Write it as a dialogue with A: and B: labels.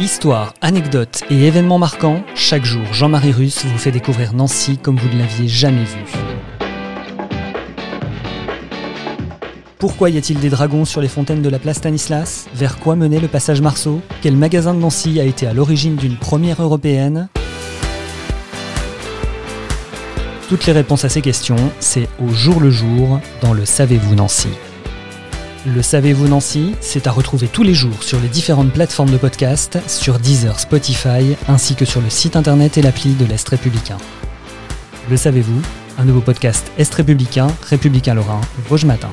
A: Histoire, anecdotes et événements marquants, chaque jour Jean-Marie Russe vous fait découvrir Nancy comme vous ne l'aviez jamais vu. Pourquoi y a-t-il des dragons sur les fontaines de la place Stanislas? Vers quoi menait le passage Marceau? Quel magasin de Nancy a été à l'origine d'une première européenne? Toutes les réponses à ces questions, c'est au jour le jour dans le Savez-vous Nancy? Le Savez-vous Nancy, c'est à retrouver tous les jours sur les différentes plateformes de podcast, sur Deezer, Spotify, ainsi que sur le site internet et l'appli de l'Est républicain. Le Savez-vous? Un nouveau podcast Est républicain, républicain lorrain, Vosges Matin.